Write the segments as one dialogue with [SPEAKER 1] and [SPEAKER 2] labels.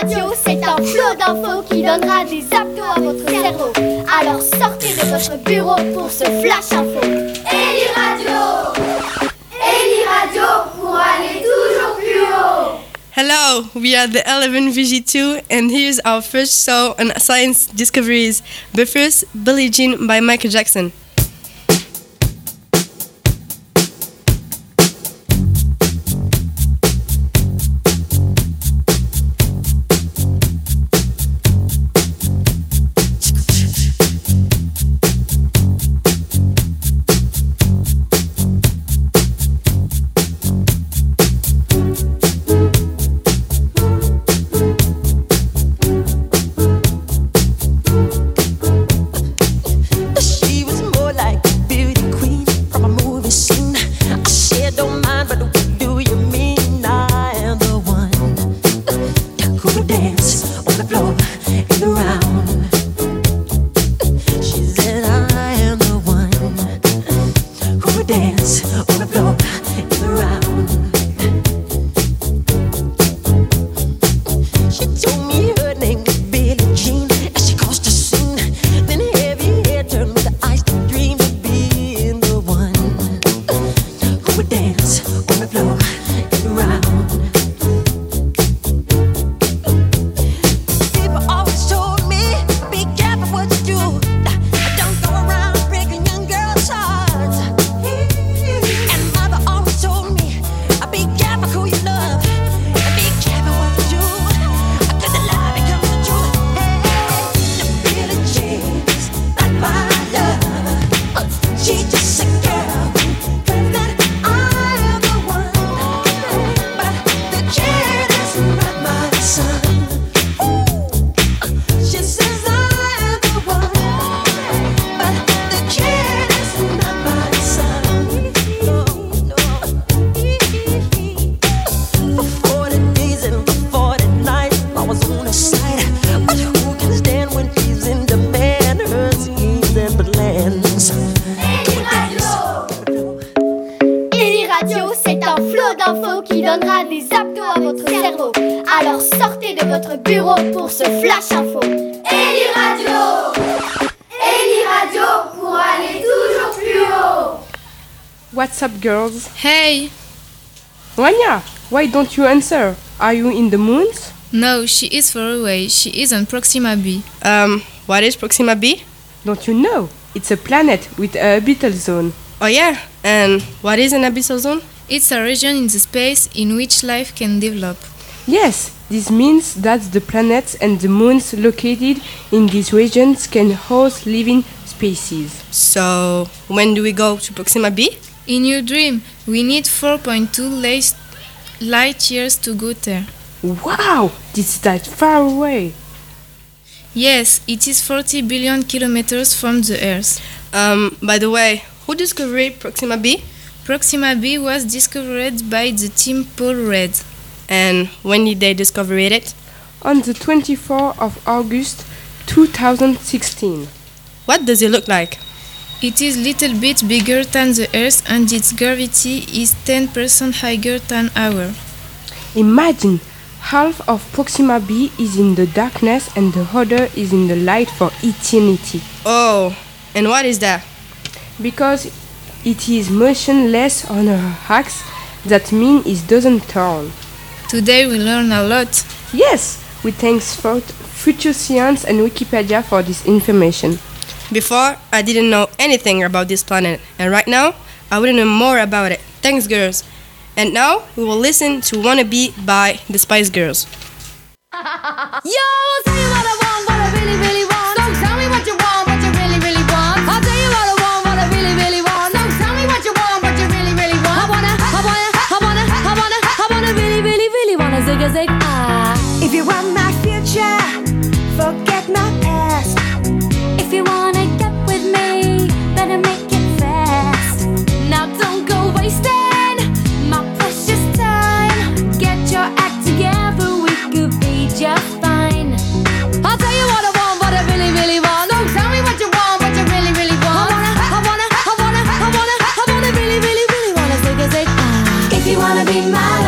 [SPEAKER 1] Radio, c'est un flot d'infos qui donnera des abdos à votre cerveau. Alors sortez de votre bureau pour ce flash info. Eli Radio Eli Radio pour aller toujours plus haut.
[SPEAKER 2] Hello, we are the 11 VG2, and here's our first show on science discoveries. But first, Billie Jean by Michael Jackson.
[SPEAKER 1] Votre bureau pour ce flash info. Eli Radio Eli Radio pour aller toujours plus haut.
[SPEAKER 2] What's up, girls?
[SPEAKER 3] Hey!
[SPEAKER 2] Wanya, why don't you answer? Are you in the moons?
[SPEAKER 3] No, she is far away. She is on Proxima B.
[SPEAKER 2] Um, what is Proxima B?
[SPEAKER 4] Don't you know? It's a planet with a orbital zone.
[SPEAKER 2] Oh, yeah, and what is an abyssal zone?
[SPEAKER 3] It's a region in the space in which life can develop.
[SPEAKER 4] Yes, this means that the planets and the moons located in these regions can host living species.
[SPEAKER 2] So, when do we go to Proxima B?
[SPEAKER 3] In your dream, we need 4.2 light, light years to go there.
[SPEAKER 4] Wow, this is that far away.
[SPEAKER 3] Yes, it is 40 billion kilometers from the Earth.
[SPEAKER 2] Um, by the way, who discovered Proxima B?
[SPEAKER 3] Proxima B was discovered by the team Pale Red.
[SPEAKER 2] And when did they discover it?
[SPEAKER 4] On the 24th of August 2016.
[SPEAKER 2] What does it look like?
[SPEAKER 3] It is little bit bigger than the Earth and its gravity is 10% higher than our.
[SPEAKER 4] Imagine half of Proxima B is in the darkness and the other is in the light for eternity.
[SPEAKER 2] Oh, and what is that?
[SPEAKER 4] Because it is motionless on her axis, that means it doesn't turn.
[SPEAKER 3] Today we learn a lot.
[SPEAKER 4] Yes, we thanks for Future Science and Wikipedia for this information.
[SPEAKER 2] Before, I didn't know anything about this planet, and right now, I want to know more about it. Thanks, girls. And now, we will listen to Wannabe by the Spice Girls.
[SPEAKER 1] Yo, wanna zig a zig ah.
[SPEAKER 5] If you want my future, forget my past.
[SPEAKER 1] If you wanna get with me, better make it fast. Now don't go wasting my precious time. Get your act together, we could be just fine. I'll tell you what I want, what I really, really want. Don't tell me what you want, what you really, really want. I wanna, I wanna, I wanna, I wanna, I wanna really, really, really wanna zig a zig.
[SPEAKER 5] If you wanna be my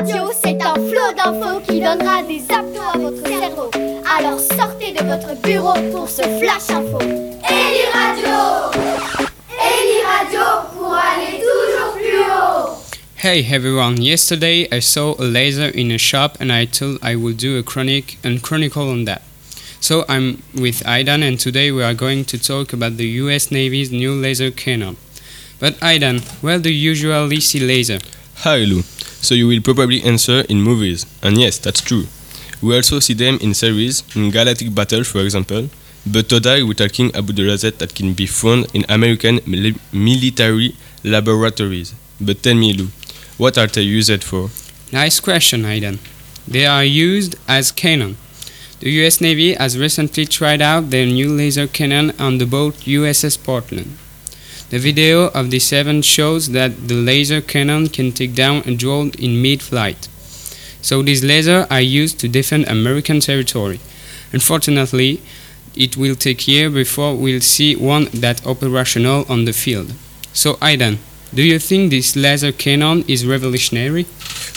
[SPEAKER 6] Radio, c'est un flot d'infos qui donnera des abdos à votre cerveau. Alors sortez de votre bureau pour ce flash info. Ellie Radio Ellie Radio pour aller toujours plus haut
[SPEAKER 7] Hey everyone, yesterday I saw a laser in a shop and I thought I would do a chronic and chronicle on that. So I'm with Aidan and today we are going to talk about the US Navy's new laser cannon. But Aidan, where do you usually see laser?
[SPEAKER 8] Hi Lou. So you will probably answer in movies, and yes, that's true. We also see them in series, in Galactic Battle for example, but today we're talking about the laser that can be found in American military laboratories. But tell me Lou, what are they used for?
[SPEAKER 7] Nice question, Aidan. They are used as cannon. The US Navy has recently tried out their new laser cannon on the boat USS Portland. The video of the 7 shows that the laser cannon can take down a drone in mid-flight. So these lasers are used to defend American territory. Unfortunately, it will take years before we'll see one that operational on the field. So Aidan, do you think this laser cannon is revolutionary?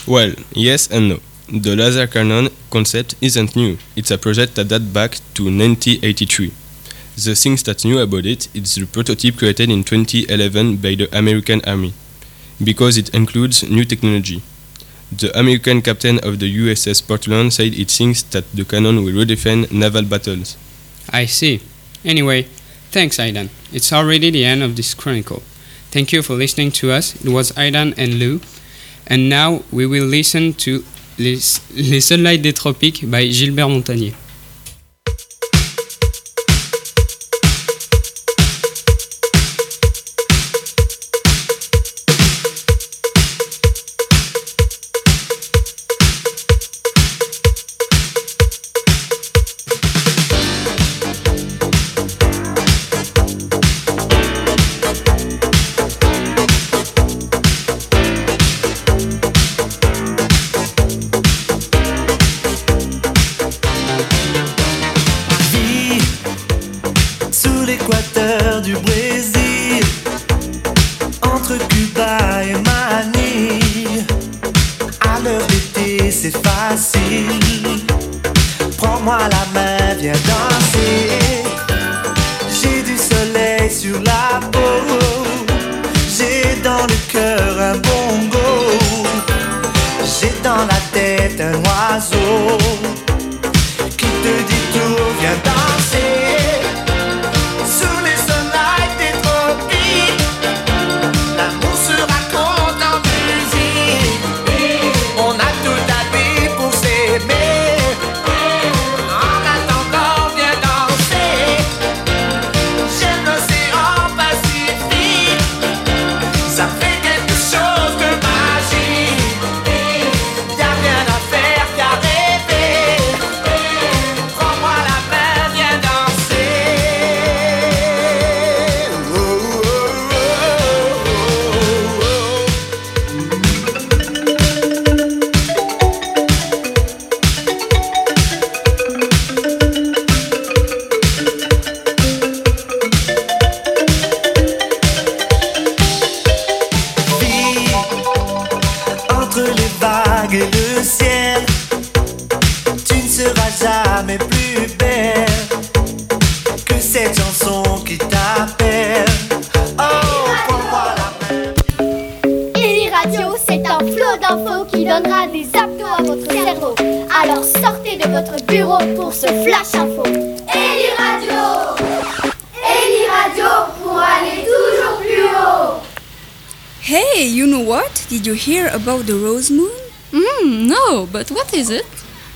[SPEAKER 8] Well, yes and no. The laser cannon concept isn't new. It's a project that dates back to 1983. The things that's new about it is the prototype created in 2011 by the American Army, because it includes new technology. The American captain of the USS Portland said it thinks that the cannon will redefine naval battles.
[SPEAKER 7] I see. Anyway, thanks Aidan. It's already the end of this chronicle. Thank you for listening to us. It was Aidan and Lou. And now we will listen to Les, Les Sunlight des Tropiques by Gilbert
[SPEAKER 9] Montagné. Le ciel. Tu ne seras jamais plus belle que cette chanson qui t'appelle. Oh, prends-moi la main.
[SPEAKER 6] Eli Radio, c'est un flot d'infos qui donnera des abdos à votre cerveau. Alors sortez de votre bureau pour ce flash info. Eli Radio Eli Radio pour aller toujours plus haut.
[SPEAKER 10] Hey, you know what? Did you hear about the rose moon?
[SPEAKER 11] Hmm, no, but what is it?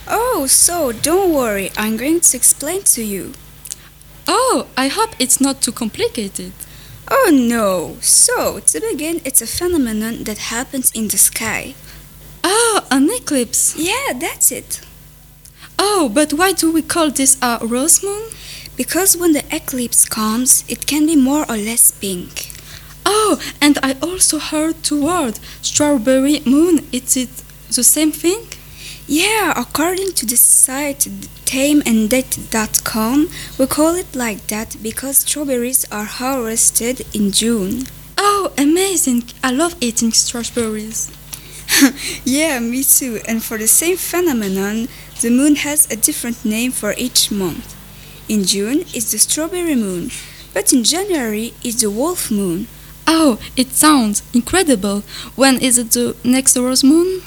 [SPEAKER 10] Oh, so don't worry, I'm going to explain to you.
[SPEAKER 11] Oh, I hope it's not too complicated.
[SPEAKER 10] Oh no! So, to begin, it's a phenomenon that happens in the sky.
[SPEAKER 11] Oh, an eclipse.
[SPEAKER 10] Yeah, that's it.
[SPEAKER 11] Oh, but why do we call this a rose moon?
[SPEAKER 10] Because when the eclipse comes, it can be more or less pink.
[SPEAKER 11] Oh, and I also heard two words, strawberry moon. Is it the same thing?
[SPEAKER 10] Yeah, according to the site timeanddate.com, we call it like that because strawberries are harvested in June.
[SPEAKER 11] Oh, amazing! I love eating strawberries.
[SPEAKER 10] Yeah, me too. And for the same phenomenon, the moon has a different name for each month. In June, it's the strawberry moon, but in January, it's the wolf moon.
[SPEAKER 11] Oh, it sounds incredible. When is it the next rose moon?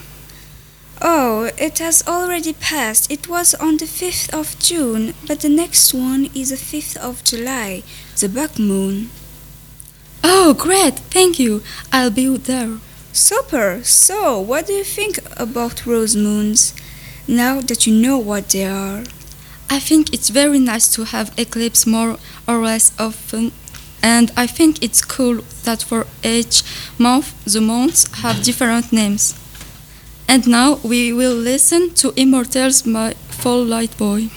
[SPEAKER 10] Oh, it has already passed. It was on the 5th of June, but the next one is the 5th of July, the buck moon.
[SPEAKER 11] Oh, great! Thank you. I'll be there.
[SPEAKER 10] Super! So, what do you think about rose moons? Now that you know what they are.
[SPEAKER 11] I think it's very nice to have eclipse more or less often, and I think it's cool that for each month the months have different names. And now we will listen to Immortals by Fall Out Boy.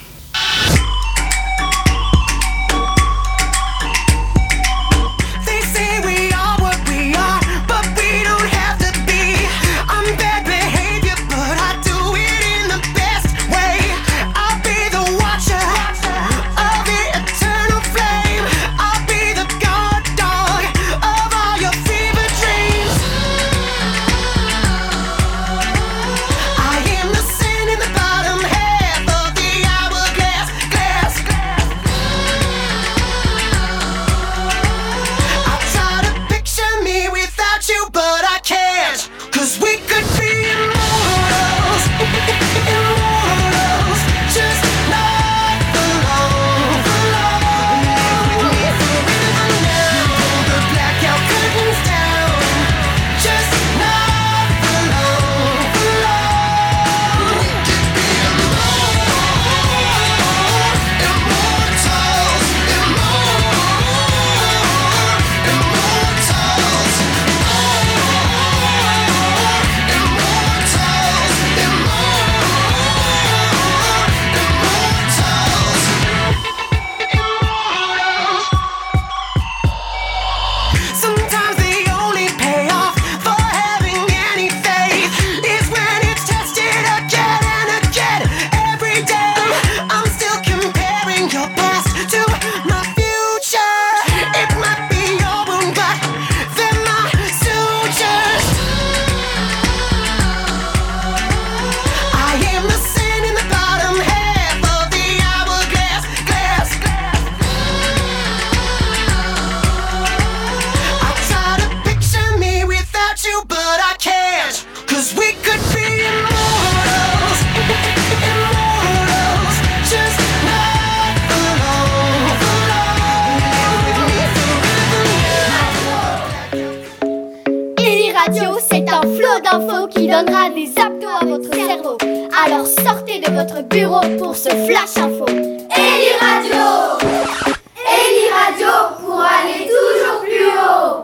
[SPEAKER 6] donnera des abdos à votre cerveau. Alors sortez de votre bureau pour ce flash info. Eli Radio Eli Radio pour aller toujours plus haut